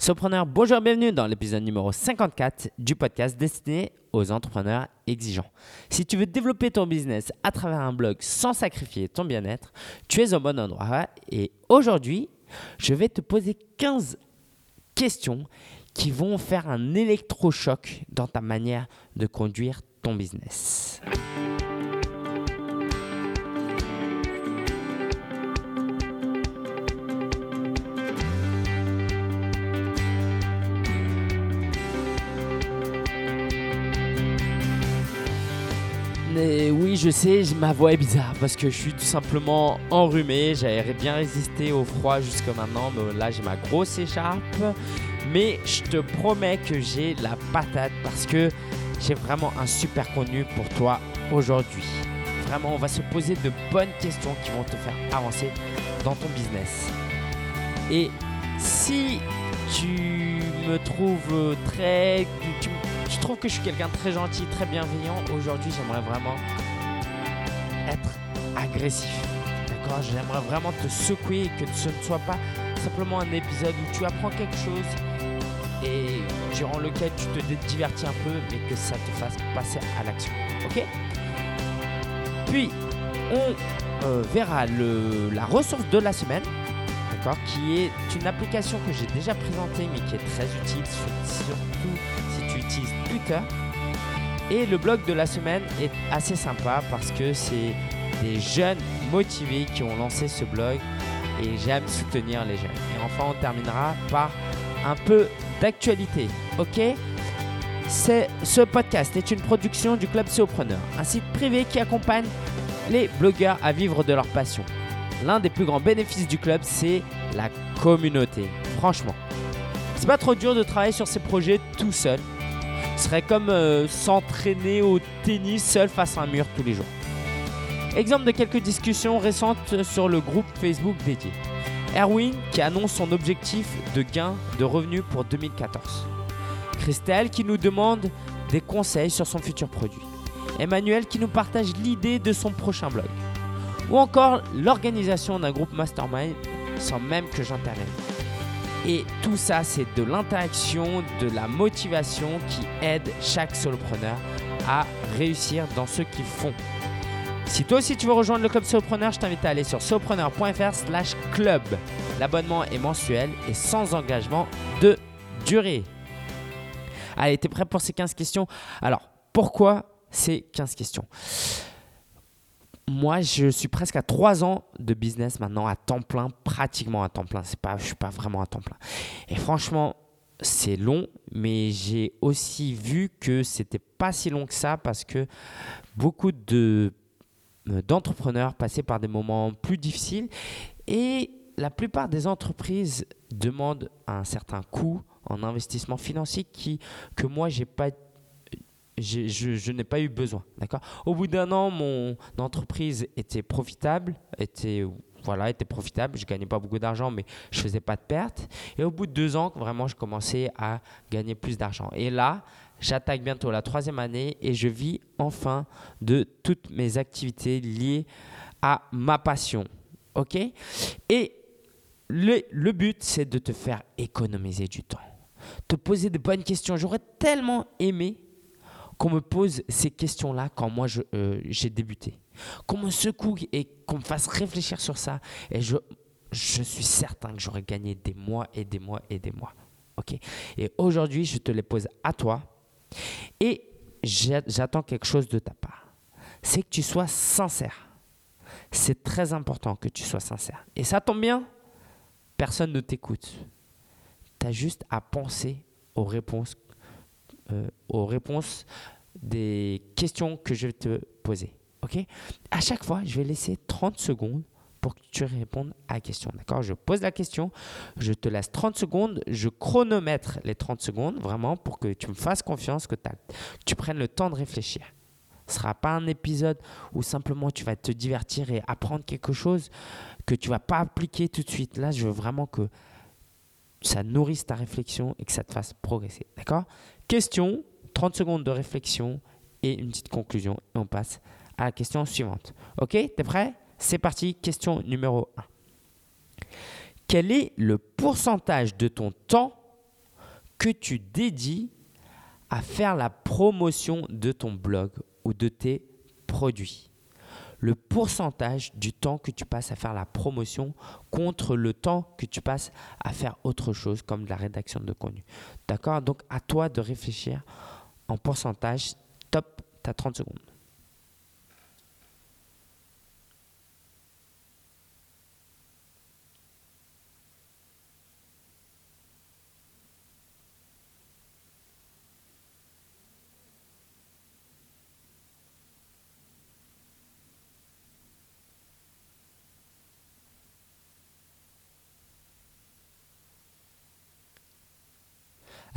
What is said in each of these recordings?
Sopreneur, bonjour, bienvenue dans l'épisode numéro 54 du podcast destiné aux entrepreneurs exigeants. Si tu veux développer ton business à travers un blog sans sacrifier ton bien-être, tu es au bon endroit. Et aujourd'hui, je vais te poser 15 questions qui vont faire un électrochoc dans ta manière de conduire ton business. Je sais, ma voix est bizarre parce que je suis tout simplement enrhumé. J'avais bien résisté au froid jusqu'à maintenant, mais là j'ai ma grosse écharpe. Mais je te promets que j'ai la patate parce que j'ai vraiment un super contenu pour toi aujourd'hui. Vraiment, on va se poser de bonnes questions qui vont te faire avancer dans ton business. Et si tu me trouves très... Tu, je trouve que je suis quelqu'un de très gentil, très bienveillant. Aujourd'hui, j'aimerais vraiment agressif. D'accord? J'aimerais vraiment te secouer et que ce ne soit pas simplement un épisode où tu apprends quelque chose et durant lequel tu te divertis un peu, mais que ça te fasse passer à l'action. Ok? Puis, on euh, verra la ressource de la semaine qui est une application que j'ai déjà présentée mais qui est très utile, surtout si tu utilises Twitter. Et le blog de la semaine est assez sympa parce que c'est des jeunes motivés qui ont lancé ce blog et j'aime soutenir les jeunes. Et enfin, on terminera par un peu d'actualité. Ok? Ce podcast est une production du Club Sopreneur, un site privé qui accompagne les blogueurs à vivre de leur passion l'un des plus grands bénéfices du club, c'est la communauté. Franchement, c'est pas trop dur de travailler sur ces projets tout seul. Ce serait comme euh, s'entraîner au tennis seul face à un mur tous les jours. Exemple de quelques discussions récentes sur le groupe Facebook dédié. Erwin qui annonce son objectif de gain de revenus pour 2014. Christelle qui nous demande des conseils sur son futur produit. Emmanuel qui nous partage l'idée de son prochain blog ou encore l'organisation d'un groupe mastermind sans même que j'intervienne. Et tout ça, c'est de l'interaction, de la motivation qui aide chaque solopreneur à réussir dans ce qu'ils font. Si toi aussi tu veux rejoindre le club solopreneur, je t'invite à aller sur solopreneur.fr slash club. L'abonnement est mensuel et sans engagement de durée. Allez, t'es prêt pour ces 15 questions? Alors, pourquoi ces 15 questions? Moi, je suis presque à trois ans de business maintenant à temps plein, pratiquement à temps plein. Pas, je suis pas vraiment à temps plein. Et franchement, c'est long, mais j'ai aussi vu que c'était pas si long que ça parce que beaucoup de d'entrepreneurs passaient par des moments plus difficiles et la plupart des entreprises demandent un certain coût en investissement financier qui que moi j'ai pas je, n'ai pas eu besoin. D'accord? Au bout d'un an, mon entreprise était profitable, était voilà, était profitable. Je gagnais pas beaucoup d'argent, mais je faisais pas de pertes. Et au bout de deux ans, vraiment, je commençais à gagner plus d'argent. Et là, j'attaque bientôt la troisième année et je vis enfin de toutes mes activités liées à ma passion. Ok? Et le, le but, c'est de te faire économiser du temps, te poser de bonnes questions. J'aurais tellement aimé qu'on me pose ces questions-là quand moi euh, j'ai débuté. Qu'on me secoue et qu'on me fasse réfléchir sur ça. Et je, je suis certain que j'aurais gagné des mois et des mois et des mois. ok? Et aujourd'hui, je te les pose à toi. Et j'attends quelque chose de ta part. C'est que tu sois sincère. C'est très important que tu sois sincère. Et ça tombe bien, personne ne t'écoute. Tu as juste à penser aux réponses euh, aux réponses des questions que je vais te poser. OK? À chaque fois, je vais laisser 30 secondes pour que tu répondes à la question. D'accord? Je pose la question, je te laisse 30 secondes, je chronomètre les 30 secondes vraiment pour que tu me fasses confiance, que, tu prennes le temps de réfléchir. Ce ne sera pas un épisode où simplement tu vas te divertir et apprendre quelque chose que tu ne vas pas appliquer tout de suite. Là, je veux vraiment que ça nourrisse ta réflexion et que ça te fasse progresser. D'accord? Question, 30 secondes de réflexion et une petite conclusion. Et on passe à la question suivante. Ok? T'es prêt? C'est parti. Question numéro 1. Quel est le pourcentage de ton temps que tu dédies à faire la promotion de ton blog ou de tes produits? Le pourcentage du temps que tu passes à faire la promotion contre le temps que tu passes à faire autre chose comme la rédaction de contenu. D'accord? Donc à toi de réfléchir en pourcentage. Top, tu as 30 secondes.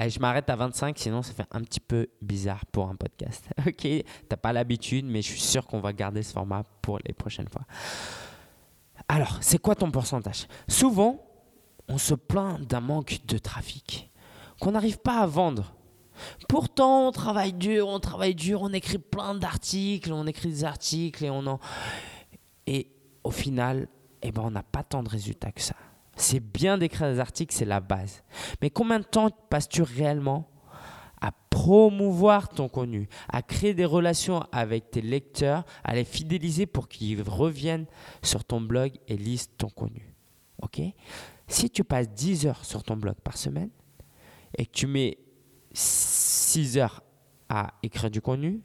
Je m'arrête à 25, sinon ça fait un petit peu bizarre pour un podcast. ok, t'as pas l'habitude, mais je suis sûr qu'on va garder ce format pour les prochaines fois. Alors, c'est quoi ton pourcentage? Souvent, on se plaint d'un manque de trafic, qu'on n'arrive pas à vendre. Pourtant, on travaille dur, on travaille dur, on écrit plein d'articles, on écrit des articles et on en... Et au final, eh ben, on n'a pas tant de résultats que ça. C'est bien d'écrire des articles, c'est la base. Mais combien de temps passes-tu réellement à promouvoir ton contenu, à créer des relations avec tes lecteurs, à les fidéliser pour qu'ils reviennent sur ton blog et lisent ton contenu? OK? Si tu passes 10 heures sur ton blog par semaine et que tu mets 6 heures à écrire du contenu,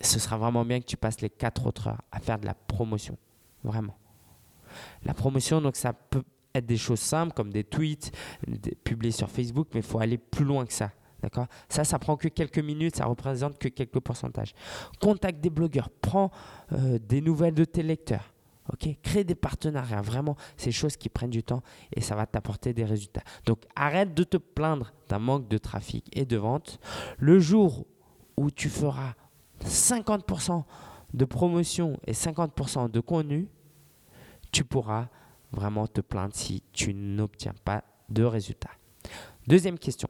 ce sera vraiment bien que tu passes les 4 autres heures à faire de la promotion. Vraiment. La promotion, donc ça peut être des choses simples comme des tweets, publiés sur Facebook, mais il faut aller plus loin que ça. D'accord? Ça, ça prend que quelques minutes, ça représente que quelques pourcentages. Contacte des blogueurs, prends euh, des nouvelles de tes lecteurs. Ok? Crée des partenariats. Vraiment, c'est des choses qui prennent du temps et ça va t'apporter des résultats. Donc, arrête de te plaindre d'un manque de trafic et de vente. Le jour où tu feras 50% de promotion et 50% de contenu, tu pourras vraiment te plaindre si tu n'obtiens pas de résultats. Deuxième question.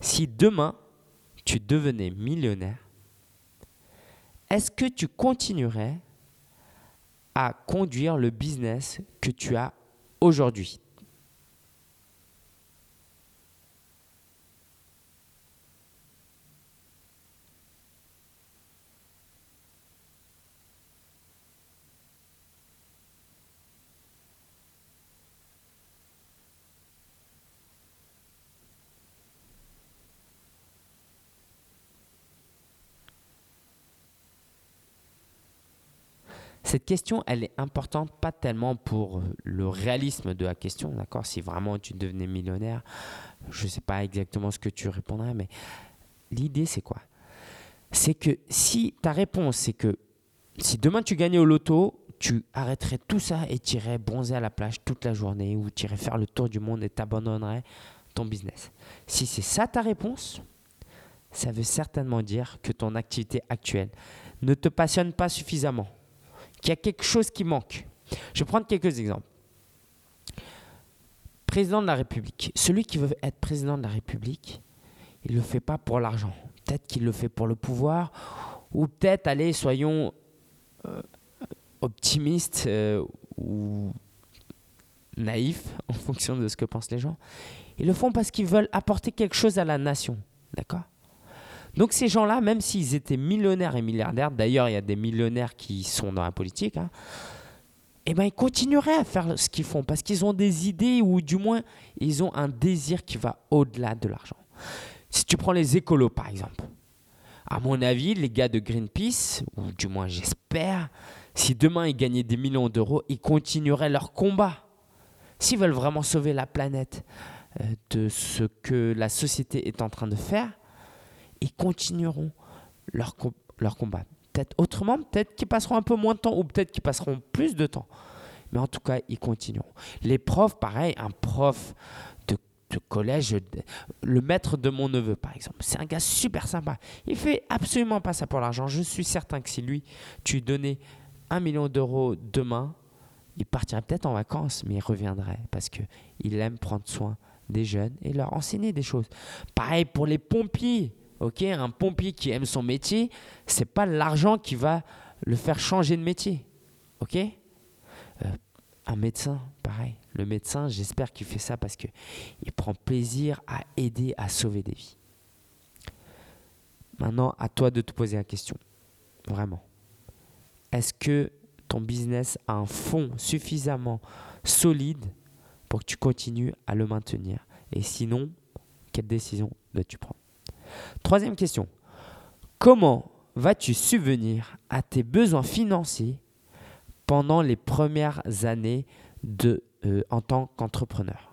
Si demain, tu devenais millionnaire, est-ce que tu continuerais à conduire le business que tu as aujourd'hui? Cette question, elle est importante pas tellement pour le réalisme de la question, d'accord? Si vraiment tu devenais millionnaire, je ne sais pas exactement ce que tu répondrais, mais l'idée c'est quoi? C'est que si ta réponse c'est que si demain tu gagnais au loto, tu arrêterais tout ça et tu irais bronzer à la plage toute la journée ou tu irais faire le tour du monde et t'abandonnerais ton business. Si c'est ça ta réponse, ça veut certainement dire que ton activité actuelle ne te passionne pas suffisamment qu'il y a quelque chose qui manque. Je vais prendre quelques exemples. Président de la République. Celui qui veut être président de la République, il ne le fait pas pour l'argent. Peut-être qu'il le fait pour le pouvoir, ou peut-être, allez, soyons euh, optimistes euh, ou naïfs en fonction de ce que pensent les gens. Ils le font parce qu'ils veulent apporter quelque chose à la nation. D'accord? Donc ces gens-là, même s'ils étaient millionnaires et milliardaires, d'ailleurs il y a des millionnaires qui sont dans la politique, hein, eh ben, ils continueraient à faire ce qu'ils font parce qu'ils ont des idées ou du moins ils ont un désir qui va au-delà de l'argent. Si tu prends les écolos par exemple, à mon avis, les gars de Greenpeace, ou du moins j'espère, si demain ils gagnaient des millions d'euros, ils continueraient leur combat. S'ils veulent vraiment sauver la planète euh, de ce que la société est en train de faire, ils continueront leur, leur combat. Peut-être autrement, peut-être qu'ils passeront un peu moins de temps ou peut-être qu'ils passeront plus de temps. Mais en tout cas, ils continueront. Les profs, pareil, un prof de, de collège, le maître de mon neveu, par exemple, c'est un gars super sympa. Il fait absolument pas ça pour l'argent. Je suis certain que si lui, tu lui donnais un million d'euros demain, il partirait peut-être en vacances, mais il reviendrait parce qu'il aime prendre soin des jeunes et leur enseigner des choses. Pareil pour les pompiers. Un pompier qui aime son métier, c'est pas l'argent qui va le faire changer de métier. Ok, euh, Un médecin, pareil. Le médecin, j'espère qu'il fait ça parce qu'il prend plaisir à aider à sauver des vies. Maintenant, à toi de te poser la question. Vraiment. Est-ce que ton business a un fond suffisamment solide pour que tu continues à le maintenir? Et sinon, quelle décision dois-tu prendre? Troisième question. Comment vas-tu subvenir à tes besoins financiers pendant les premières années euh, en tant qu'entrepreneur?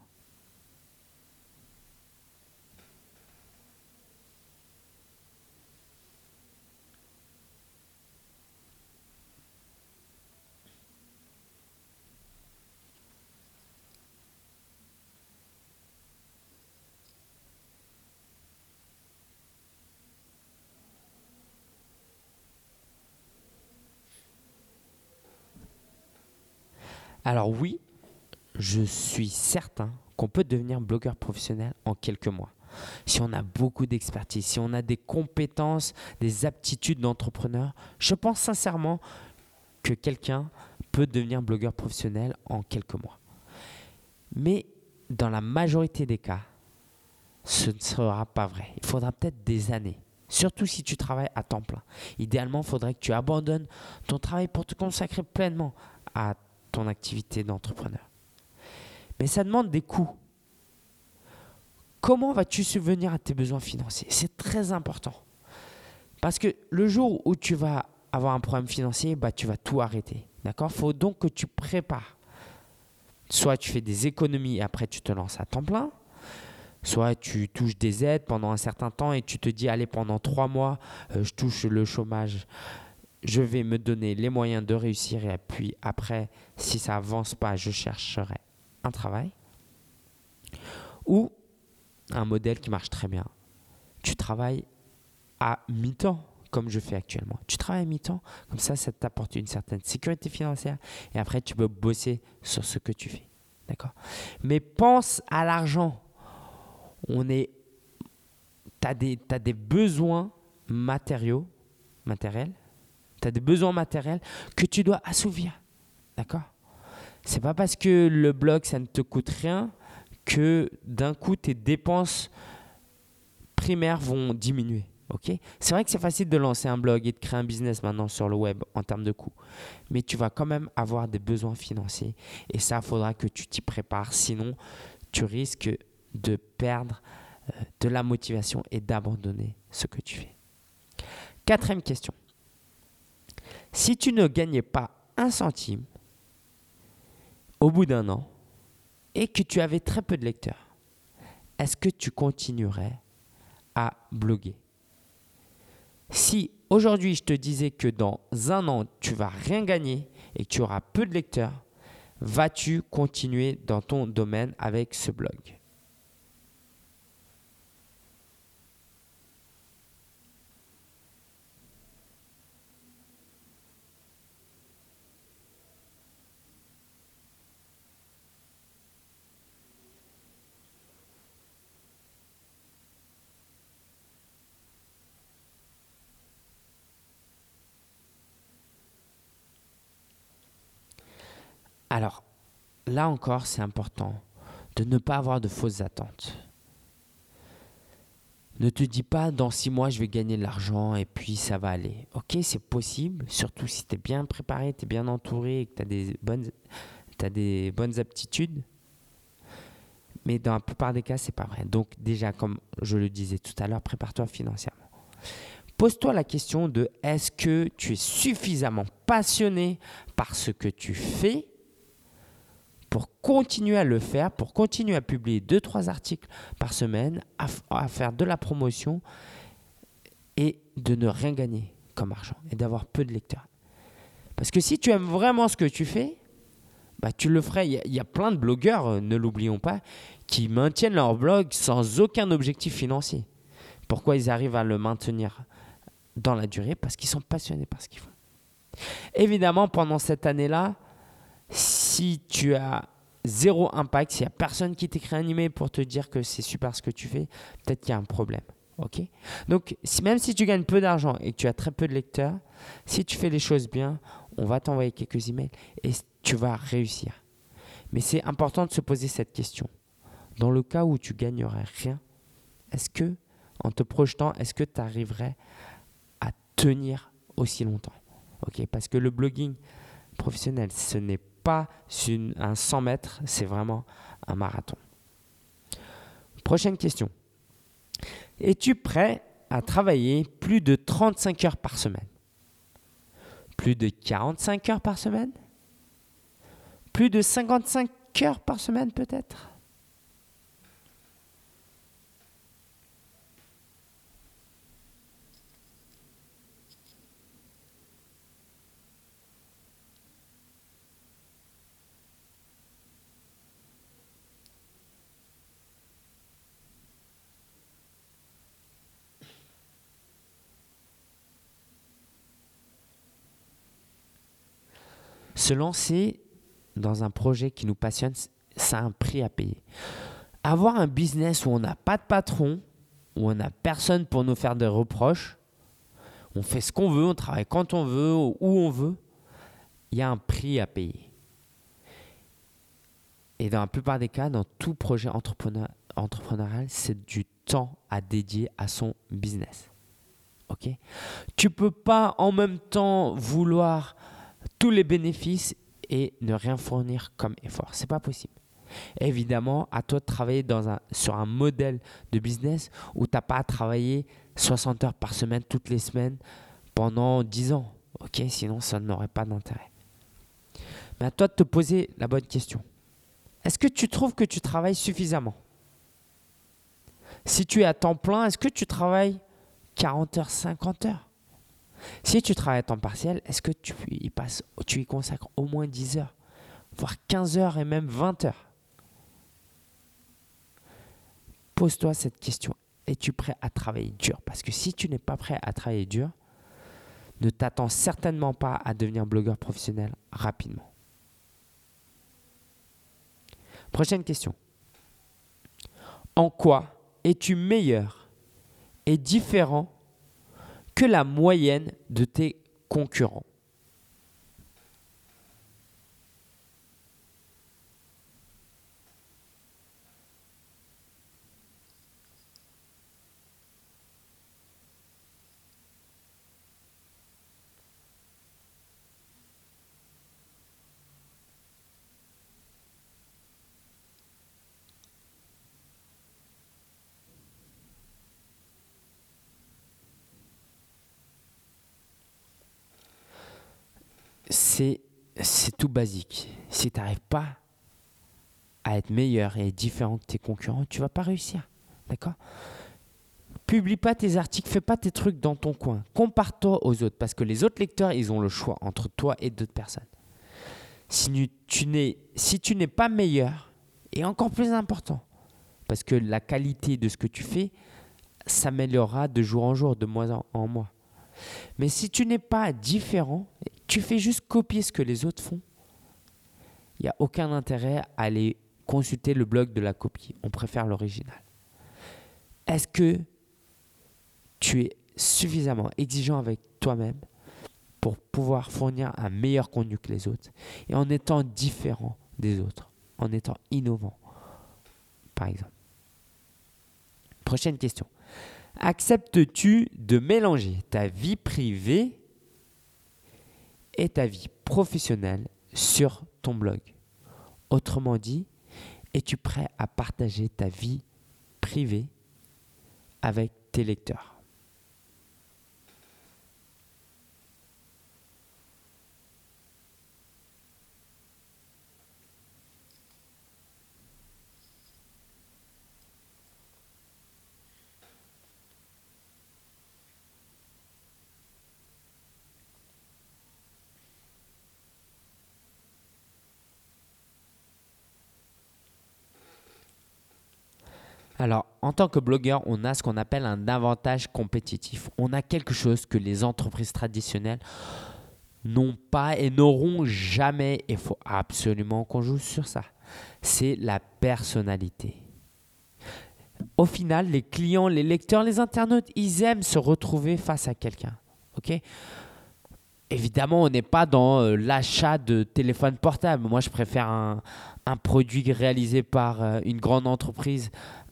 Alors oui, je suis certain qu'on peut devenir blogueur professionnel en quelques mois. Si on a beaucoup d'expertise, si on a des compétences, des aptitudes d'entrepreneur, je pense sincèrement que quelqu'un peut devenir blogueur professionnel en quelques mois. Mais dans la majorité des cas, ce ne sera pas vrai. Il faudra peut-être des années. Surtout si tu travailles à temps plein. Idéalement, il faudrait que tu abandonnes ton travail pour te consacrer pleinement à ton activité d'entrepreneur. Mais ça demande des coûts. Comment vas-tu subvenir à tes besoins financiers? C'est très important. Parce que le jour où tu vas avoir un problème financier, bah, tu vas tout arrêter. D'accord? Il faut donc que tu prépares. Soit tu fais des économies et après tu te lances à temps plein. Soit tu touches des aides pendant un certain temps et tu te dis, allez, pendant trois mois, euh, je touche le chômage je vais me donner les moyens de réussir et puis après, si ça avance pas, je chercherai un travail. Ou un modèle qui marche très bien. Tu travailles à mi-temps, comme je fais actuellement. Tu travailles à mi-temps, comme ça, ça t'apporte une certaine sécurité financière et après, tu peux bosser sur ce que tu fais. D'accord? Mais pense à l'argent. On est. Tu as, des besoins matériels, tu as des besoins matériels que tu dois assouvir. D'accord? C'est pas parce que le blog, ça ne te coûte rien que d'un coup, tes dépenses primaires vont diminuer. ok? C'est vrai que c'est facile de lancer un blog et de créer un business maintenant sur le web en termes de coûts. Mais tu vas quand même avoir des besoins financiers. Et ça, faudra que tu t'y prépares. Sinon, tu risques de perdre euh, de la motivation et d'abandonner ce que tu fais. Quatrième question. Si tu ne gagnais pas un centime au bout d'un an et que tu avais très peu de lecteurs, est-ce que tu continuerais à bloguer? Si aujourd'hui je te disais que dans un an tu vas rien gagner et que tu auras peu de lecteurs, vas-tu continuer dans ton domaine avec ce blog? Alors, là encore, c'est important de ne pas avoir de fausses attentes. Ne te dis pas dans six mois je vais gagner de l'argent et puis ça va aller. Ok, c'est possible, surtout si tu es bien préparé, tu es bien entouré et que tu as, des bonnes, des bonnes aptitudes. Mais dans la plupart des cas, c'est pas vrai. Donc déjà, comme je le disais tout à l'heure, prépare-toi financièrement. Pose-toi la question de est-ce que tu es suffisamment passionné par ce que tu fais pour continuer à le faire, pour continuer à publier 2-3 articles par semaine, à, faire de la promotion et de ne rien gagner comme argent et d'avoir peu de lecteurs. Parce que si tu aimes vraiment ce que tu fais, bah, tu le ferais. Il y, a, plein de blogueurs, euh, ne l'oublions pas, qui maintiennent leur blog sans aucun objectif financier. Pourquoi ils arrivent à le maintenir dans la durée? Parce qu'ils sont passionnés par ce qu'ils font. Évidemment, pendant cette année-là, si tu as zéro impact, s'il n'y a personne qui t'écrit un email pour te dire que c'est super ce que tu fais, peut-être qu'il y a un problème. ok? Donc, même si tu gagnes peu d'argent et que tu as très peu de lecteurs, si tu fais les choses bien, on va t'envoyer quelques emails et tu vas réussir. Mais c'est important de se poser cette question. Dans le cas où tu gagnerais rien, est-ce que, en te projetant, est-ce que tu arriverais à tenir aussi longtemps? Ok, Parce que le blogging professionnel, ce n'est pas un 100 mètres, c'est vraiment un marathon. Prochaine question. Es-tu prêt à travailler plus de 35 heures par semaine? Plus de 45 heures par semaine? Plus de 55 heures par semaine peut-être? Se lancer dans un projet qui nous passionne, ça a un prix à payer. Avoir un business où on n'a pas de patron, où on n'a personne pour nous faire des reproches, on fait ce qu'on veut, on travaille quand on veut, où on veut, il y a un prix à payer. Et dans la plupart des cas, dans tout projet entrepreneurial, c'est du temps à dédier à son business. Ok? Tu peux pas en même temps vouloir tous les bénéfices et ne rien fournir comme effort. C'est pas possible. Évidemment, à toi de travailler sur un modèle de business où tu n'as pas à travailler 60 heures par semaine toutes les semaines pendant 10 ans. Ok, sinon ça n'aurait pas d'intérêt. Mais à toi de te poser la bonne question. Est-ce que tu trouves que tu travailles suffisamment? Si tu es à temps plein, est-ce que tu travailles 40 heures, 50 heures? Si tu travailles à temps partiel, est-ce que tu y, consacres au moins 10 heures, voire 15 heures et même 20 heures? Pose-toi cette question. Es-tu prêt à travailler dur? Parce que si tu n'es pas prêt à travailler dur, ne t'attends certainement pas à devenir blogueur professionnel rapidement. Prochaine question. En quoi es-tu meilleur et différent que la moyenne de tes concurrents. C'est, tout basique. Si tu n'arrives pas à être meilleur et différent que tes concurrents, tu vas pas réussir. D'accord? Publie pas tes articles, fais pas tes trucs dans ton coin. Compare-toi aux autres parce que les autres lecteurs, ils ont le choix entre toi et d'autres personnes. Si tu n'es, si tu n'es pas meilleur, et encore plus important, parce que la qualité de ce que tu fais s'améliorera de jour en jour, de mois en mois. Mais si tu n'es pas différent, tu fais juste copier ce que les autres font, il n'y a aucun intérêt à aller consulter le blog de la copie. On préfère l'original. Est-ce que tu es suffisamment exigeant avec toi-même pour pouvoir fournir un meilleur contenu que les autres et en étant différent des autres, en étant innovant, par exemple? Prochaine question. Acceptes-tu de mélanger ta vie privée et ta vie professionnelle sur ton blog? Autrement dit, es-tu prêt à partager ta vie privée avec tes lecteurs? Alors, en tant que blogueur, on a ce qu'on appelle un avantage compétitif. On a quelque chose que les entreprises traditionnelles n'ont pas et n'auront jamais. Il faut absolument qu'on joue sur ça. C'est la personnalité. Au final, les clients, les lecteurs, les internautes, ils aiment se retrouver face à quelqu'un. OK? Évidemment, on n'est pas dans euh, l'achat de téléphone portable. Moi, je préfère un, produit réalisé par euh, une grande entreprise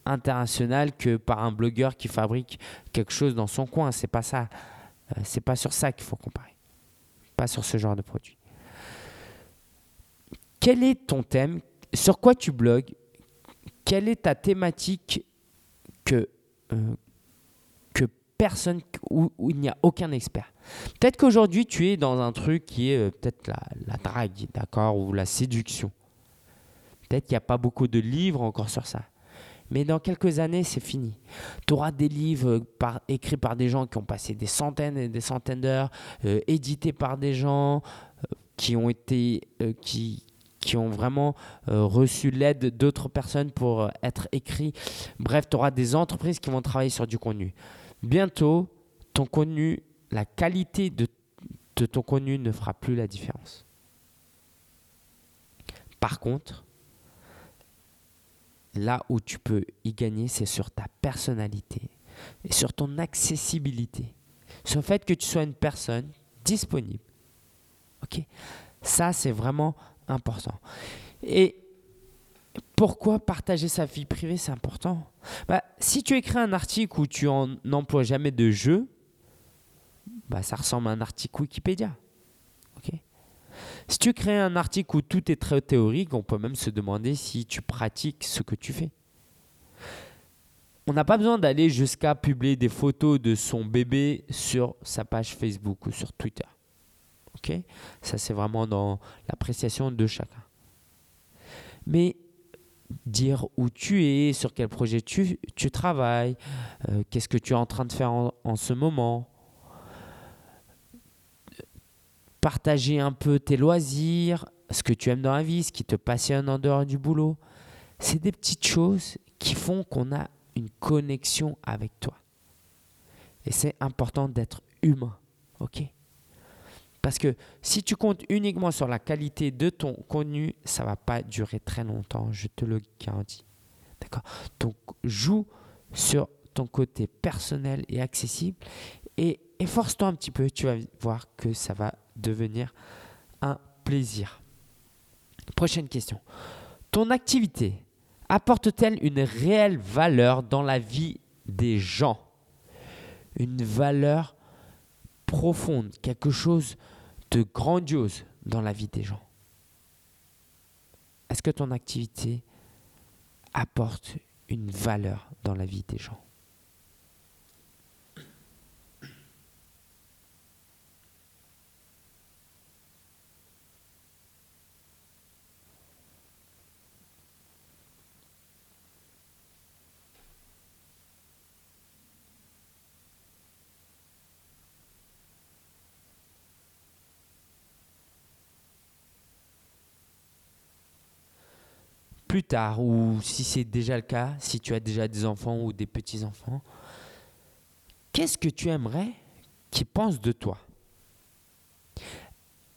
internationale que par un blogueur qui fabrique quelque chose dans son coin. C'est pas ça. Euh, c'est pas sur ça qu'il faut comparer. Pas sur ce genre de produit. Quel est ton thème? Sur quoi tu blogues? Quelle est ta thématique que, euh, que personne, où, il n'y a aucun expert? Peut-être qu'aujourd'hui tu es dans un truc qui est peut-être la, la drague, d'accord, ou la séduction. Peut-être qu'il n'y a pas beaucoup de livres encore sur ça. Mais dans quelques années, c'est fini. Tu auras des livres écrits par des gens qui ont passé des centaines et des centaines d'heures, euh, édités par des gens euh, qui ont été, euh, qui, qui ont vraiment reçu l'aide d'autres personnes pour être écrits. Bref, tu auras des entreprises qui vont travailler sur du contenu. Bientôt, ton contenu, la qualité de ton contenu ne fera plus la différence. Par contre, là où tu peux y gagner, c'est sur ta personnalité et sur ton accessibilité. Sur le fait que tu sois une personne disponible. Ok? Ça, c'est vraiment important. Et pourquoi partager sa vie privée, c'est important? Bah, Si tu écris un article où tu n'emploies jamais de jeu, bah, ça ressemble à un article Wikipédia. Si tu crées un article où tout est très théorique, on peut même se demander si tu pratiques ce que tu fais. On n'a pas besoin d'aller jusqu'à publier des photos de son bébé sur sa page Facebook ou sur Twitter. Ça, c'est vraiment dans l'appréciation de chacun. Mais dire où tu es, sur quel projet tu, travailles, euh, qu'est-ce que tu es en train de faire en ce moment, partager un peu tes loisirs, ce que tu aimes dans la vie, ce qui te passionne en dehors du boulot. C'est des petites choses qui font qu'on a une connexion avec toi. Et c'est important d'être humain, ok? Parce que si tu comptes uniquement sur la qualité de ton contenu, ça va pas durer très longtemps, je te le garantis. D'accord? Donc joue sur ton côté personnel et accessible et efforce-toi un petit peu, tu vas voir que ça va devenir un plaisir. Prochaine question. Ton activité apporte-t-elle une réelle valeur dans la vie des gens? Une valeur profonde, quelque chose de grandiose dans la vie des gens Est-ce que ton activité apporte une valeur dans la vie des gens? Plus tard, ou si c'est déjà le cas, si tu as déjà des enfants ou des petits-enfants, qu'est-ce que tu aimerais qu'ils pensent de toi?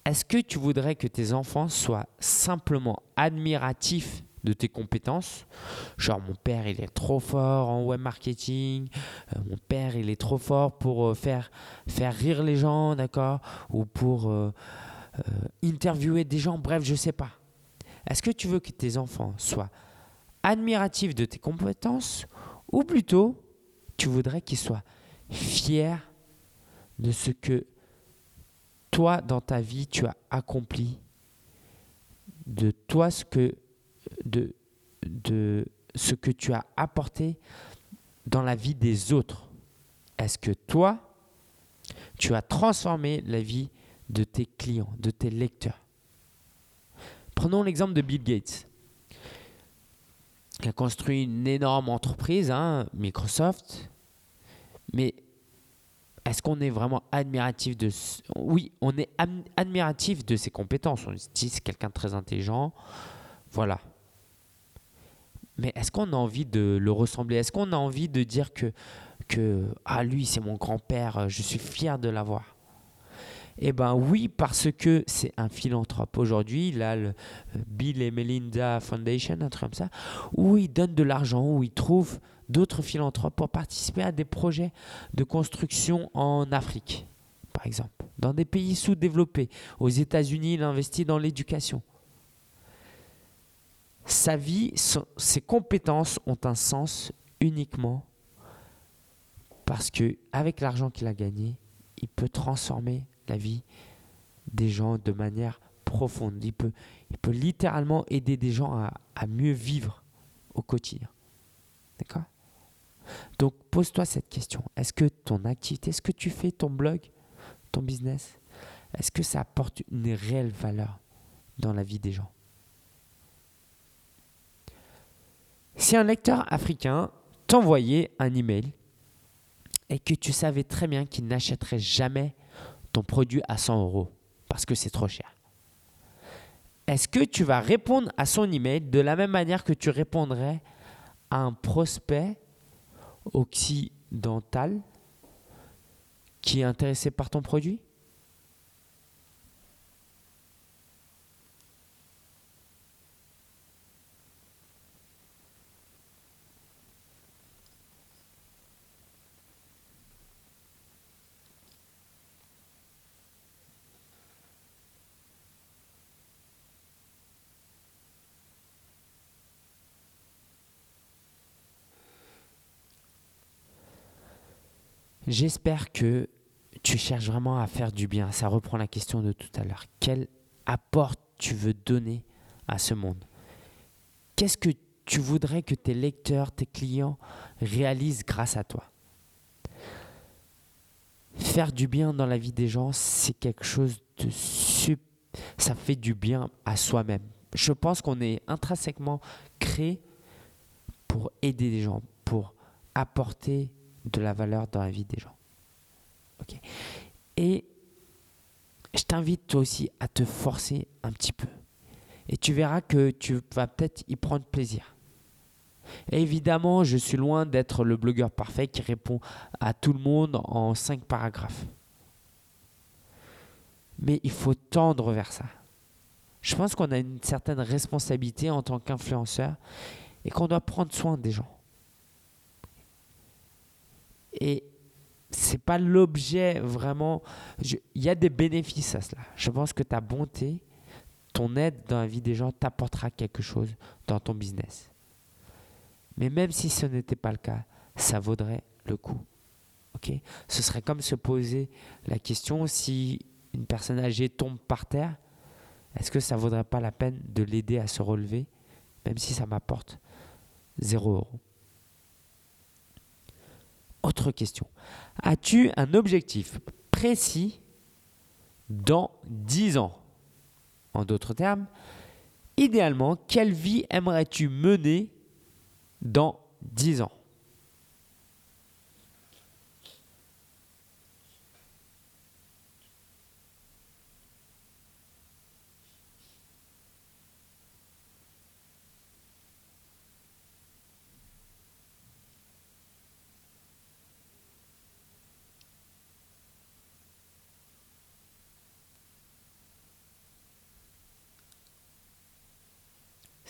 Est-ce que tu voudrais que tes enfants soient simplement admiratifs de tes compétences? Genre mon père il est trop fort en web marketing, euh, mon père il est trop fort pour euh, faire, faire rire les gens, d'accord? Ou pour euh, interviewer des gens, bref, je sais pas. Est-ce que tu veux que tes enfants soient admiratifs de tes compétences ou plutôt tu voudrais qu'ils soient fiers de ce que toi dans ta vie tu as accompli, de toi ce que ce que tu as apporté dans la vie des autres? Est-ce que toi, tu as transformé la vie de tes clients, de tes lecteurs? Prenons l'exemple de Bill Gates, qui a construit une énorme entreprise, hein, Microsoft. Mais est-ce qu'on est vraiment admiratif de... Oui, on est admiratif de ses compétences. On se dit c'est quelqu'un de très intelligent. Voilà. Mais est-ce qu'on a envie de le ressembler? Est-ce qu'on a envie de dire que, que ah lui c'est mon grand-père, je suis fier de l'avoir? Eh bien oui, parce que c'est un philanthrope. Aujourd'hui, a le euh, Bill et Melinda Foundation, un truc comme ça, où il donne de l'argent, où il trouve d'autres philanthropes pour participer à des projets de construction en Afrique, par exemple, dans des pays sous-développés. Aux États-Unis, il investit dans l'éducation. sa vie, ses compétences ont un sens uniquement parce que avec l'argent qu'il a gagné, il peut transformer la vie des gens de manière profonde. Il peut, littéralement aider des gens à, à mieux vivre au quotidien. D'accord? Donc pose-toi cette question. Est-ce que ton activité, est-ce que tu fais ton blog, ton business, est-ce que ça apporte une réelle valeur dans la vie des gens? Si un lecteur africain t'envoyait un email et que tu savais très bien qu'il n'achèterait jamais ton produit à 100 euros parce que c'est trop cher, est-ce que tu vas répondre à son email de la même manière que tu répondrais à un prospect occidental qui est intéressé par ton produit? J'espère que tu cherches vraiment à faire du bien. Ça reprend la question de tout à l'heure. Quel apport tu veux donner à ce monde? Qu'est-ce que tu voudrais que tes lecteurs, tes clients réalisent grâce à toi? Faire du bien dans la vie des gens, c'est quelque chose de super. Ça fait du bien à soi-même. Je pense qu'on est intrinsèquement créé pour aider les gens, pour apporter de la valeur dans la vie des gens. Et je t'invite toi aussi à te forcer un petit peu. Et tu verras que tu vas peut-être y prendre plaisir. Évidemment, je suis loin d'être le blogueur parfait qui répond à tout le monde en cinq paragraphes. Mais il faut tendre vers ça. Je pense qu'on a une certaine responsabilité en tant qu'influenceur et qu'on doit prendre soin des gens. Et c'est pas l'objet vraiment. Il y a des bénéfices à cela. Je pense que ta bonté, ton aide dans la vie des gens t'apportera quelque chose dans ton business. Mais même si ce n'était pas le cas, ça vaudrait le coup. Ce serait comme se poser la question si une personne âgée tombe par terre, est-ce que ça vaudrait pas la peine de l'aider à se relever, même si ça m'apporte zéro euro? Autre question. As-tu un objectif précis dans 10 ans? En d'autres termes, idéalement, quelle vie aimerais-tu mener dans 10 ans?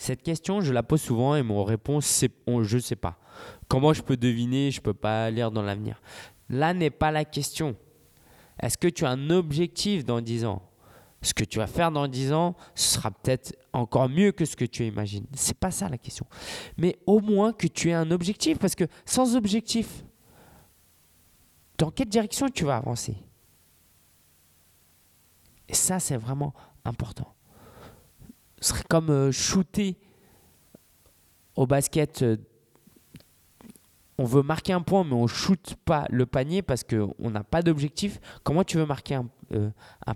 Cette question, je la pose souvent et mon réponse, c'est je ne sais pas. Comment je peux deviner Je ne peux pas lire dans l'avenir. Là n'est pas la question. Est-ce que tu as un objectif dans 10 ans? Ce que tu vas faire dans 10 ans, ce sera peut-être encore mieux que ce que tu imagines. C'est pas ça la question. Mais au moins que tu aies un objectif, parce que sans objectif, dans quelle direction tu vas avancer? Et ça, c'est vraiment important serait comme euh, shooter au basket. Euh, on veut marquer un point, mais on ne shoot pas le panier parce qu'on n'a pas d'objectif. Comment tu veux marquer un, euh,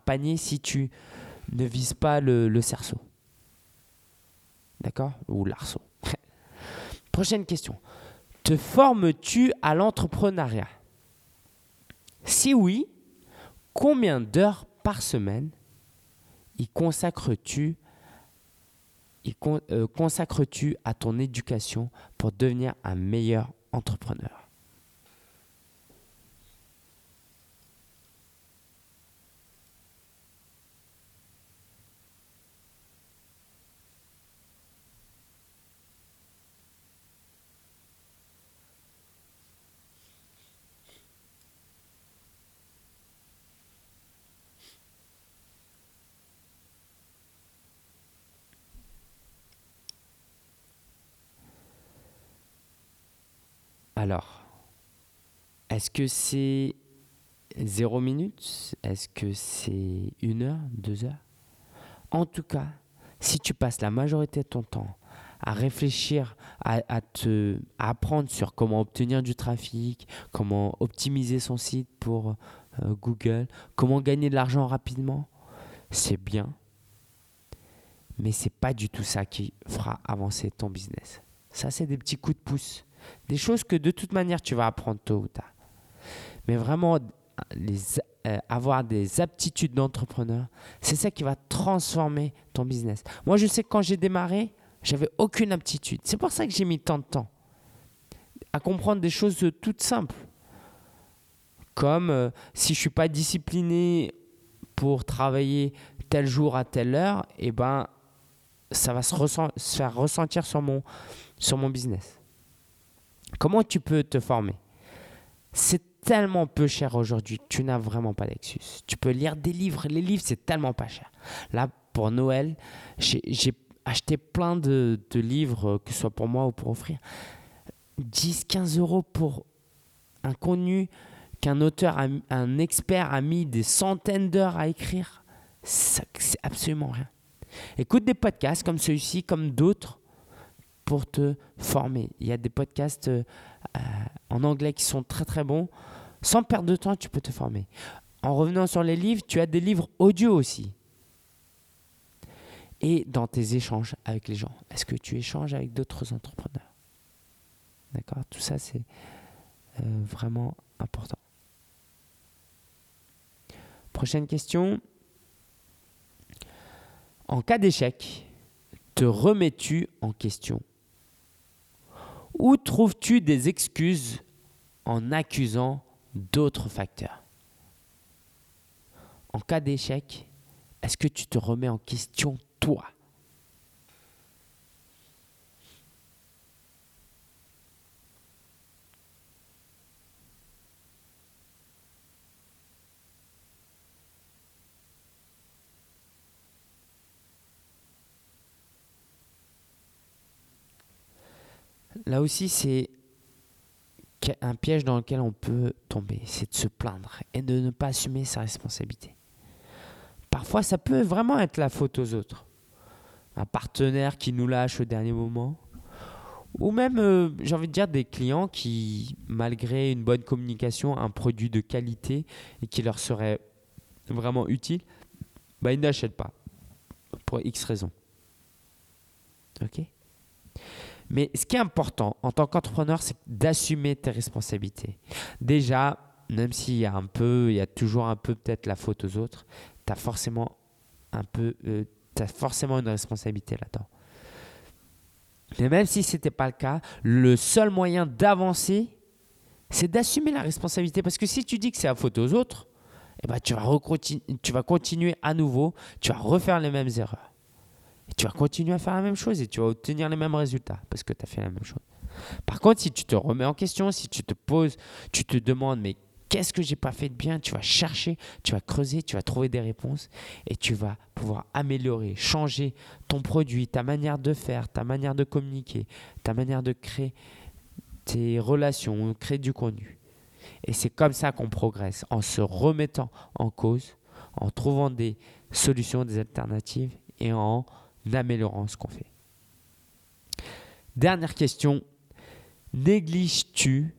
panier si tu ne vises pas le, cerceau? D'accord? Ou l'arceau. Prochaine question. Te formes-tu à l'entrepreneuriat? Si oui, combien d'heures par semaine y consacres-tu consacres-tu à ton éducation pour devenir un meilleur entrepreneur? Alors, est-ce que c'est 0 minutes? Est-ce que c'est une heure, deux heures? En tout cas, si tu passes la majorité de ton temps à réfléchir, à, apprendre sur comment obtenir du trafic, comment optimiser son site pour euh, Google, comment gagner de l'argent rapidement, c'est bien. Mais c'est pas du tout ça qui fera avancer ton business. Ça, c'est des petits coups de pouce. Des choses que de toute manière, tu vas apprendre tôt ou tard. Mais vraiment, les, euh, avoir des aptitudes d'entrepreneur, c'est ça qui va transformer ton business. Moi, je sais que quand j'ai démarré, j'avais aucune aptitude. C'est pour ça que j'ai mis tant de temps à comprendre des choses toutes simples. Comme euh, si je suis pas discipliné pour travailler tel jour à telle heure, eh ben ça va se, se faire ressentir sur mon, sur mon business. Comment tu peux te former? C'est tellement peu cher aujourd'hui, tu n'as vraiment pas d'excuse. Tu peux lire des livres, les livres c'est tellement pas cher. Là, pour Noël, j'ai acheté plein de, livres, que ce soit pour moi ou pour offrir. 10, 15 euros pour un contenu qu'un auteur, un expert a mis des centaines d'heures à écrire. C'est absolument rien. Écoute des podcasts comme celui-ci, comme d'autres, pour te former. Il y a des podcasts euh, en anglais qui sont très très bons. Sans perdre de temps, tu peux te former. En revenant sur les livres, tu as des livres audio aussi. Et dans tes échanges avec les gens, est-ce que tu échanges avec d'autres entrepreneurs? D'accord? Tout ça, c'est euh, vraiment important. Prochaine question. En cas d'échec, te remets-tu en question? Ou trouves-tu des excuses en accusant d'autres facteurs? En cas d'échec, est-ce que tu te remets en question toi? Là aussi, c'est un piège dans lequel on peut tomber, c'est de se plaindre et de ne pas assumer sa responsabilité. Parfois, ça peut vraiment être la faute aux autres. Un partenaire qui nous lâche au dernier moment. Ou même, euh, j'ai envie de dire, des clients qui, malgré une bonne communication, un produit de qualité et qui leur serait vraiment utile, bah, ils n'achètent pas. Pour X raisons. OK? Mais ce qui est important en tant qu'entrepreneur, c'est d'assumer tes responsabilités. Déjà, même s'il y a un peu, il y a toujours un peu peut-être la faute aux autres, tu as euh, forcément une responsabilité là-dedans. Mais même si ce n'était pas le cas, le seul moyen d'avancer, c'est d'assumer la responsabilité. Parce que si tu dis que c'est la faute aux autres, eh ben, tu vas continuer à nouveau, tu vas refaire les mêmes erreurs. Et tu vas continuer à faire la même chose et tu vas obtenir les mêmes résultats parce que tu as fait la même chose. Par contre, si tu te remets en question, si tu te poses, tu te demandes, mais qu'est-ce que j'ai pas fait de bien? Tu vas chercher, tu vas creuser, tu vas trouver des réponses et tu vas pouvoir améliorer, changer ton produit, ta manière de faire, ta manière de communiquer, ta manière de créer tes relations, créer du contenu. Et c'est comme ça qu'on progresse, en se remettant en cause, en trouvant des solutions, des alternatives et en améliorant ce qu'on fait. Dernière question. Négliges-tu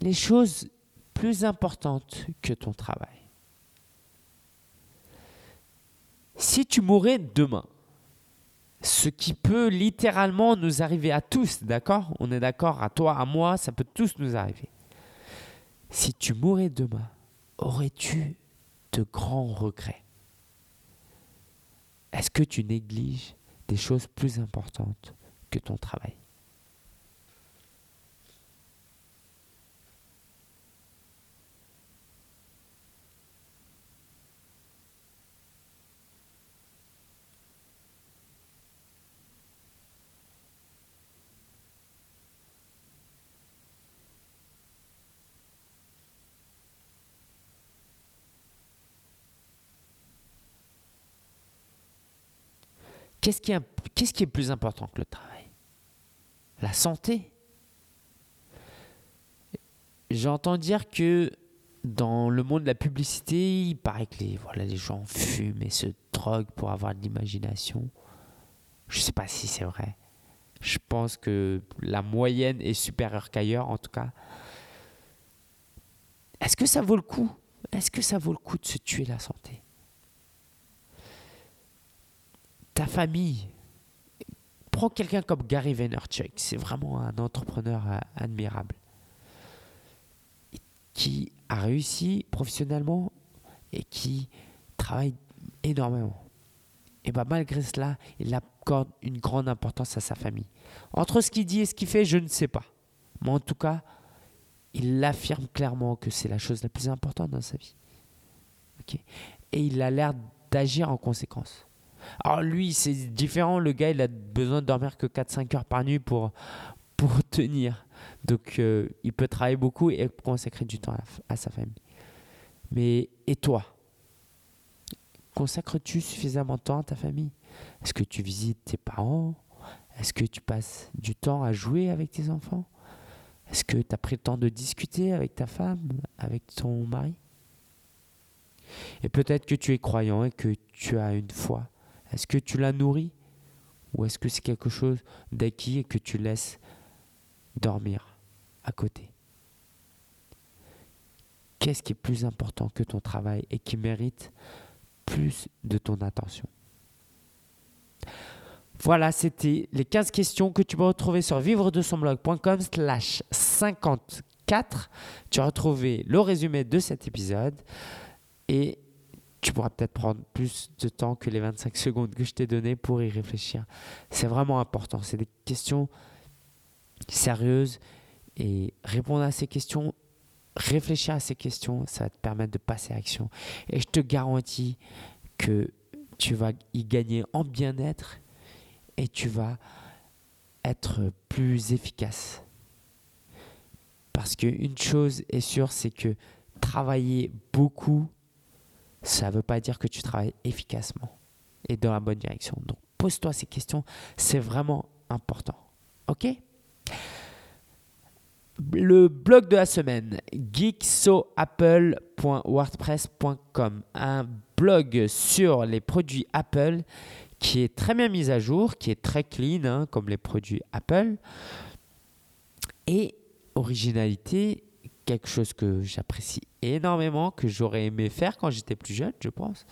les choses plus importantes que ton travail? Si tu mourais demain, ce qui peut littéralement nous arriver à tous, d'accord? On est d'accord, à toi, à moi, ça peut tous nous arriver. Si tu mourais demain, aurais-tu de grands regrets? Est-ce que tu négliges des choses plus importantes que ton travail? Qu'est-ce qui, est, plus important que le travail? La santé? J'entends dire que dans le monde de la publicité, il paraît que les, voilà, les gens fument et se droguent pour avoir de l'imagination. Je ne sais pas si c'est vrai. Je pense que la moyenne est supérieure qu'ailleurs, en tout cas. Est-ce que ça vaut le coup? Est-ce que ça vaut le coup de se tuer la santé? Ta famille. Prends quelqu'un comme Gary Vaynerchuk. C'est vraiment un entrepreneur euh, admirable qui a réussi professionnellement et qui travaille énormément. Et bien malgré cela, il accorde une grande importance à sa famille. Entre ce qu'il dit et ce qu'il fait, je ne sais pas. Mais en tout cas, il affirme clairement que c'est la chose la plus importante dans sa vie. Et il a l'air d'agir en conséquence. Alors lui, c'est différent. Le gars, il a besoin de dormir que 4-5 heures par nuit pour, pour tenir. Donc, euh, il peut travailler beaucoup et consacrer du temps à, sa famille. Mais et toi? Consacres-tu suffisamment de temps à ta famille? Est-ce que tu visites tes parents? Est-ce que tu passes du temps à jouer avec tes enfants? Est-ce que tu as pris le temps de discuter avec ta femme, avec ton mari? Et peut-être que tu es croyant et que tu as une foi. Est-ce que tu la nourris Ou est-ce que c'est quelque chose d'acquis et que tu laisses dormir à côté? Qu'est-ce qui est plus important que ton travail et qui mérite plus de ton attention? Voilà, c'était les 15 questions que tu peux retrouver sur vivre de son blog.com slash 54. Tu as retrouvé le résumé de cet épisode et tu pourras peut-être prendre plus de temps que les 25 secondes que je t'ai donné pour y réfléchir. C'est vraiment important. C'est des questions sérieuse et répondre à ces questions, réfléchir à ces questions, ça va te permettre de passer à l'action. Et je te garantis que tu vas y gagner en bien-être et tu vas être plus efficace. Parce qu'une chose est sûre, c'est que travailler beaucoup, ça ne veut pas dire que tu travailles efficacement et dans la bonne direction. Donc pose-toi ces questions, c'est vraiment important. OK? Le blog de la semaine, geeksoapple.wordpress.com, un blog sur les produits Apple qui est très bien mis à jour, qui est très clean, hein, comme les produits Apple. Et originalité, quelque chose que j'apprécie énormément, que j'aurais aimé faire quand j'étais plus jeune, je pense,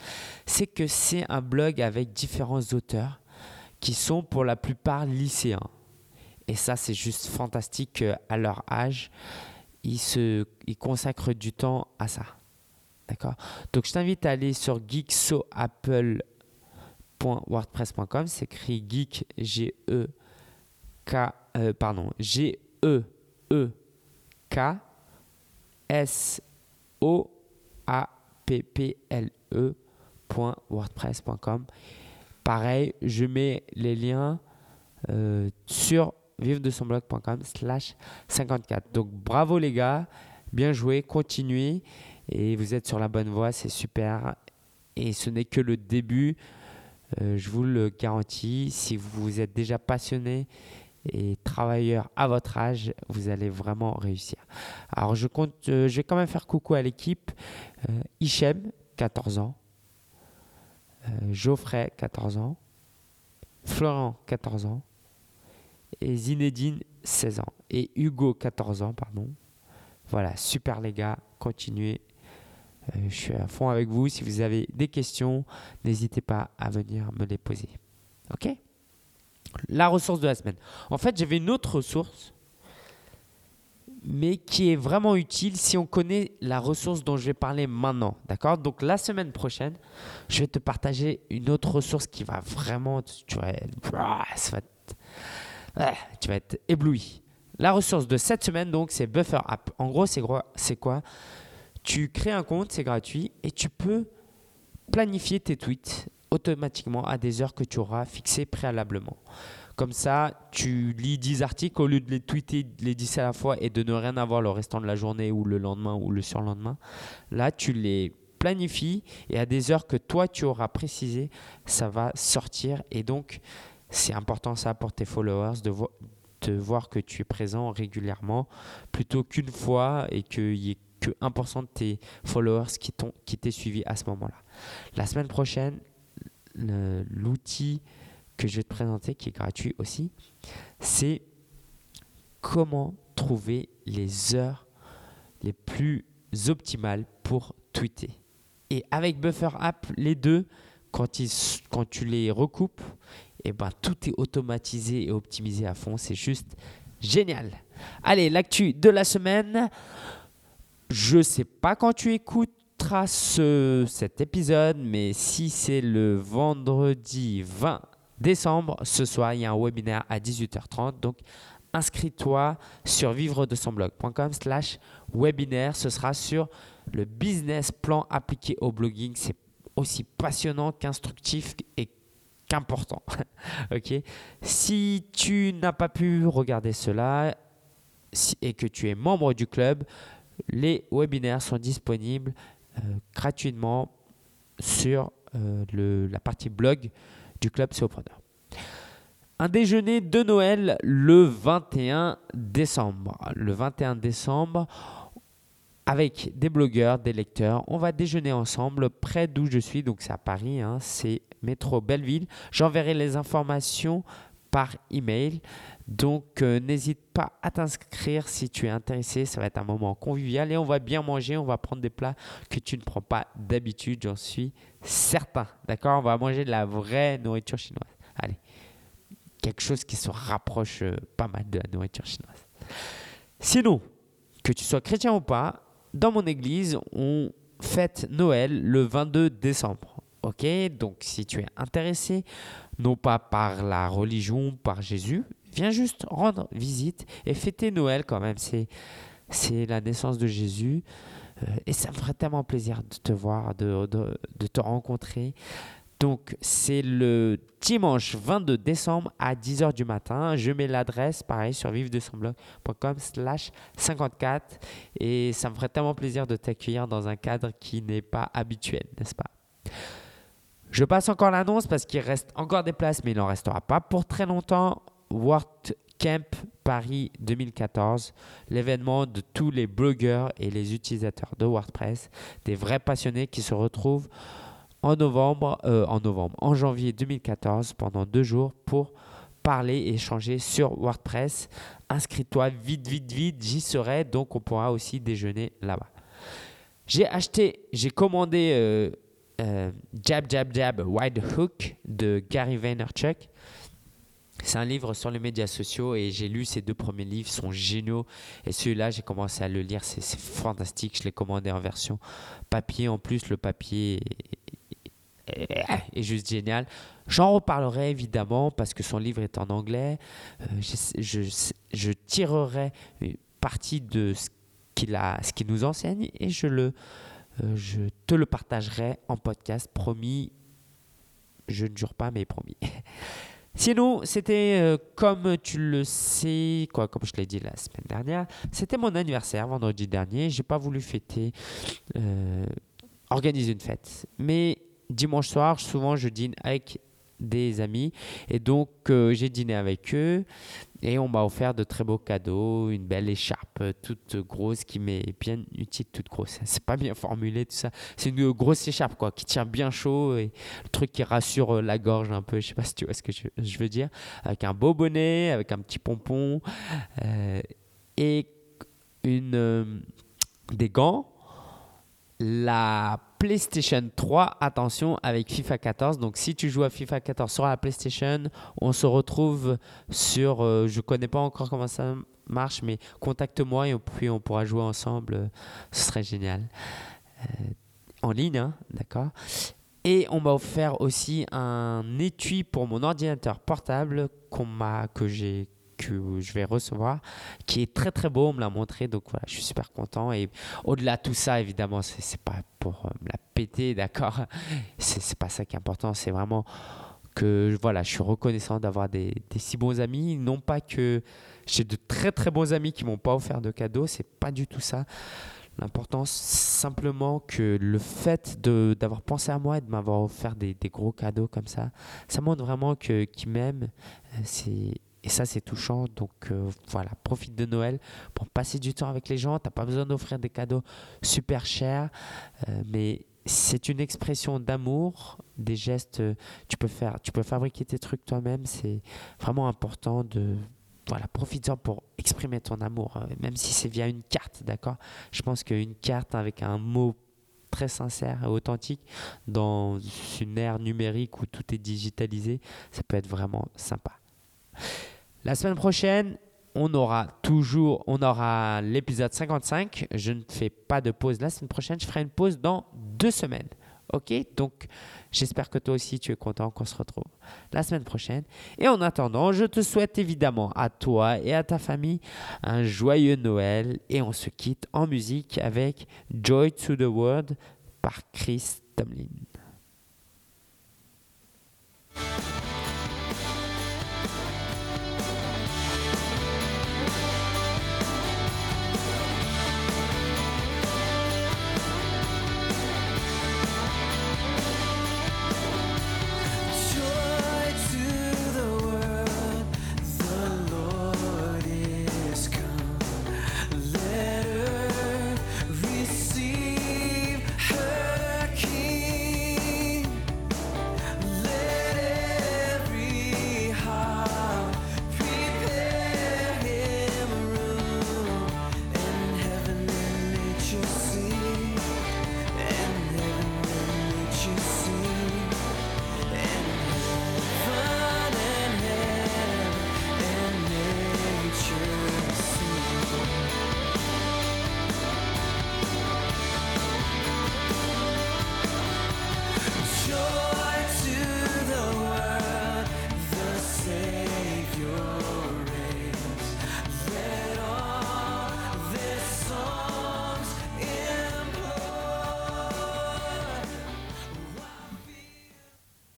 c'est que c'est un blog avec différents auteurs qui sont pour la plupart lycéens. Et ça, c'est juste fantastique à leur âge, ils, se, ils consacrent du temps à ça. D'accord? Donc, je t'invite à aller sur geeksoapple.wordpress.com. C'est écrit geek, G-E-K, euh, pardon, G-E-E-K, S-O-A-P-P-L-E.wordpress.com. Pareil, je mets les liens euh, sur vivre de son blog.com slash 54. Donc bravo les gars, bien joué, continuez et vous êtes sur la bonne voie, c'est super. Et ce n'est que le début, euh, je vous le garantis. Si vous êtes déjà passionné et travailleur à votre âge, vous allez vraiment réussir. Alors je compte, euh, je vais quand même faire coucou à l'équipe. Euh, Hichem, 14 ans. Geoffrey, 14 ans. Florent, 14 ans et Zinedine 16 ans et Hugo 14 ans pardon. Voilà, super les gars, continuez. Euh, je suis à fond avec vous. Si vous avez des questions, n'hésitez pas à venir me les poser. OK? La ressource de la semaine. En fait, j'avais une autre ressource mais qui est vraiment utile si on connaît la ressource dont je vais parler maintenant. D'accord? Donc la semaine prochaine, je vais te partager une autre ressource qui va vraiment, tu vois, ça va tu vas être ébloui. La ressource de cette semaine, donc, c'est Buffer App. En gros, c'est quoi? Tu crées un compte, c'est gratuit, et tu peux planifier tes tweets automatiquement à des heures que tu auras fixées préalablement. Comme ça, tu lis 10 articles au lieu de les tweeter les 10 à la fois et de ne rien avoir le restant de la journée ou le lendemain ou le surlendemain. Là, tu les planifies et à des heures que toi tu auras précisées, ça va sortir et donc c'est important ça pour tes followers de, voir que tu es présent régulièrement plutôt qu'une fois et qu'il y ait que 1% de tes followers qui t'aient suivi à ce moment-là. La semaine prochaine, l'outil que je vais te présenter, qui est gratuit aussi, c'est comment trouver les heures les plus optimales pour tweeter. Et avec Buffer App, les deux, quand, ils, quand tu les recoupes, et eh ben, tout est automatisé et optimisé à fond. C'est juste génial. Allez, l'actu de la semaine. Je sais pas quand tu écouteras ce, cet épisode, mais si c'est le vendredi 20 décembre, ce soir, il y a un webinaire à 18h30. Donc, inscris-toi sur vivre de son blog.com slash webinaire. Ce sera sur le business plan appliqué au blogging. C'est aussi passionnant qu'instructif et qu'important. ok Si tu n'as pas pu regarder cela et que tu es membre du club, les webinaires sont disponibles gratuitement sur euh, la partie blog du club Sopreneur. Un déjeuner de Noël le 21 décembre. Le 21 décembre, avec des blogueurs, des lecteurs, on va déjeuner ensemble près d'où je suis, donc c'est à Paris, hein, c'est métro Belleville. J'enverrai les informations par email. Donc euh, n'hésite pas à t'inscrire si tu es intéressé, ça va être un moment convivial et on va bien manger, on va prendre des plats que tu ne prends pas d'habitude, j'en suis certain. D'accord? On va manger de la vraie nourriture chinoise. Allez, quelque chose qui se rapproche euh, pas mal de la nourriture chinoise. Sinon, que tu sois chrétien ou pas, dans mon église, on fête Noël le 22 décembre. Ok, donc si tu es intéressé, non pas par la religion, par Jésus, viens juste rendre visite et fêter Noël quand même. C'est, la naissance de Jésus. Euh, et ça me ferait tellement plaisir de te voir, de, de te rencontrer. Donc, c'est le dimanche 22 décembre à 10h du matin. Je mets l'adresse, pareil, sur vive-de-son-blog.com slash 54. Et ça me ferait tellement plaisir de t'accueillir dans un cadre qui n'est pas habituel, n'est-ce pas? Je passe encore l'annonce parce qu'il reste encore des places, mais il n'en restera pas pour très longtemps. Camp Paris 2014, l'événement de tous les blogueurs et les utilisateurs de WordPress, des vrais passionnés qui se retrouvent en novembre, euh, en novembre, en janvier 2014 pendant deux jours pour parler et échanger sur WordPress. Inscris-toi vite, vite, vite, j'y serai, donc on pourra aussi déjeuner là-bas. J'ai acheté, j'ai commandé euh, euh, Jab, Jab, Jab, Wide Hook de Gary Vaynerchuk. C'est un livre sur les médias sociaux et j'ai lu ces deux premiers livres, sont géniaux. Et celui-là, j'ai commencé à le lire, c'est fantastique. Je l'ai commandé en version papier. En plus, le papier est juste génial. J'en reparlerai évidemment parce que son livre est en anglais. Euh, je, je, tirerai une partie de ce qu'il nous enseigne et je le, je te le partagerai en podcast. Promis, je ne jure pas, mais promis. Sinon, c'était euh, comme tu le sais, quoi, comme je l'ai dit la semaine dernière, c'était mon anniversaire vendredi dernier. J'ai pas voulu fêter, organiser une fête, mais dimanche soir, souvent je dîne avec des amis et donc euh, j'ai dîné avec eux et on m'a offert de très beaux cadeaux, une belle écharpe toute grosse qui m'est bien utile, toute grosse. C'est pas bien formulé tout ça. C'est une grosse écharpe quoi, qui tient bien chaud et le truc qui rassure euh, la gorge un peu. Je sais pas si tu vois ce que je, veux dire. Avec un beau bonnet, avec un petit pompon euh, et une des gants. La PlayStation 3, attention, avec FIFA 14. Donc, si tu joues à FIFA 14 sur la PlayStation, on se retrouve sur. Euh, je ne connais pas encore comment ça marche, mais contacte-moi et puis on pourra jouer ensemble. Ce serait génial. Euh, en ligne, hein, d'accord et on m'a offert aussi un étui pour mon ordinateur portable qu'on m'a, que j'ai que je vais recevoir, qui est très très beau. On me l'a montré, donc voilà, je suis super content. Et au-delà de tout ça, évidemment, c'est pas pour euh, me la péter, d'accord? C'est pas ça qui est important. C'est vraiment que voilà, je suis reconnaissant d'avoir des, si bons amis. Non pas que j'ai de très très bons amis qui m'ont pas offert de cadeaux, c'est pas du tout ça. L'important, simplement que le fait d'avoir pensé à moi et de m'avoir offert des, gros cadeaux comme ça, ça montre vraiment qu'ils m'aiment. Euh, c'est et ça, c'est touchant. Donc euh, voilà, profite de Noël pour passer du temps avec les gens. Tu n'as pas besoin d'offrir des cadeaux super chers, euh, mais c'est une expression d'amour, des gestes. Tu peux faire, tu peux fabriquer tes trucs toi-même. C'est vraiment important de voilà, profite-en pour exprimer ton amour, euh, même si c'est via une carte, d'accord? Je pense qu'une carte avec un mot très sincère et authentique dans une ère numérique où tout est digitalisé, ça peut être vraiment sympa. La semaine prochaine, on aura toujours, on aura l'épisode 55. Je ne fais pas de pause la semaine prochaine, je ferai une pause dans deux semaines. Ok? Donc, j'espère que toi aussi tu es content qu'on se retrouve la semaine prochaine. Et en attendant, je te souhaite évidemment à toi et à ta famille un joyeux Noël. Et on se quitte en musique avec Joy to the World par Chris Tomlin.